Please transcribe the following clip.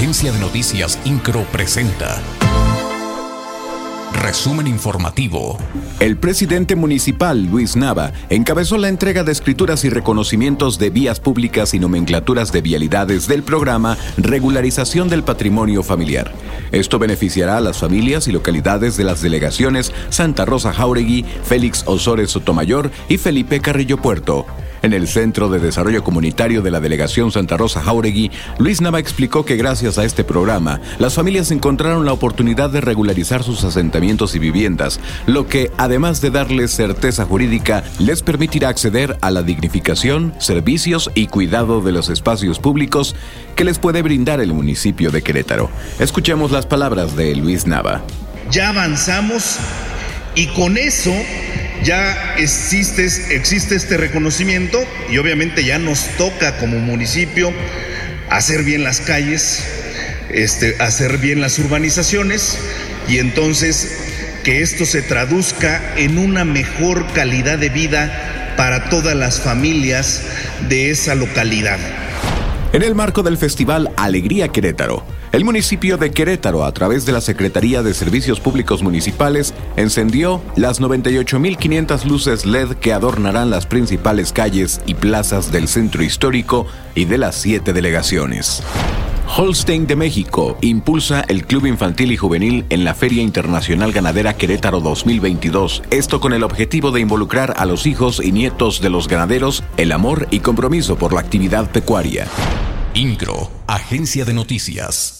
Agencia de Noticias Incro presenta. Resumen informativo. El presidente municipal, Luis Nava, encabezó la entrega de escrituras y reconocimientos de vías públicas y nomenclaturas de vialidades del programa Regularización del Patrimonio Familiar. Esto beneficiará a las familias y localidades de las delegaciones Santa Rosa Jauregui, Félix Osores Sotomayor y Felipe Carrillo Puerto. En el Centro de Desarrollo Comunitario de la Delegación Santa Rosa Jauregui, Luis Nava explicó que gracias a este programa, las familias encontraron la oportunidad de regularizar sus asentamientos y viviendas, lo que, además de darles certeza jurídica, les permitirá acceder a la dignificación, servicios y cuidado de los espacios públicos que les puede brindar el municipio de Querétaro. Escuchemos las palabras de Luis Nava. Ya avanzamos y con eso ya existe, este reconocimiento y obviamente ya nos toca como municipio hacer bien las calles, este, hacer bien las urbanizaciones y entonces que esto se traduzca en una mejor calidad de vida para todas las familias de esa localidad. En el marco del festival Alegría Querétaro, el municipio de Querétaro, a través de la Secretaría de Servicios Públicos Municipales, encendió las 98.500 luces LED que adornarán las principales calles y plazas del centro histórico y de las siete delegaciones. Holstein de México impulsa el Club Infantil y Juvenil en la Feria Internacional Ganadera Querétaro 2022. Esto con el objetivo de involucrar a los hijos y nietos de los ganaderos, el amor y compromiso por la actividad pecuaria. INCRO, Agencia de Noticias.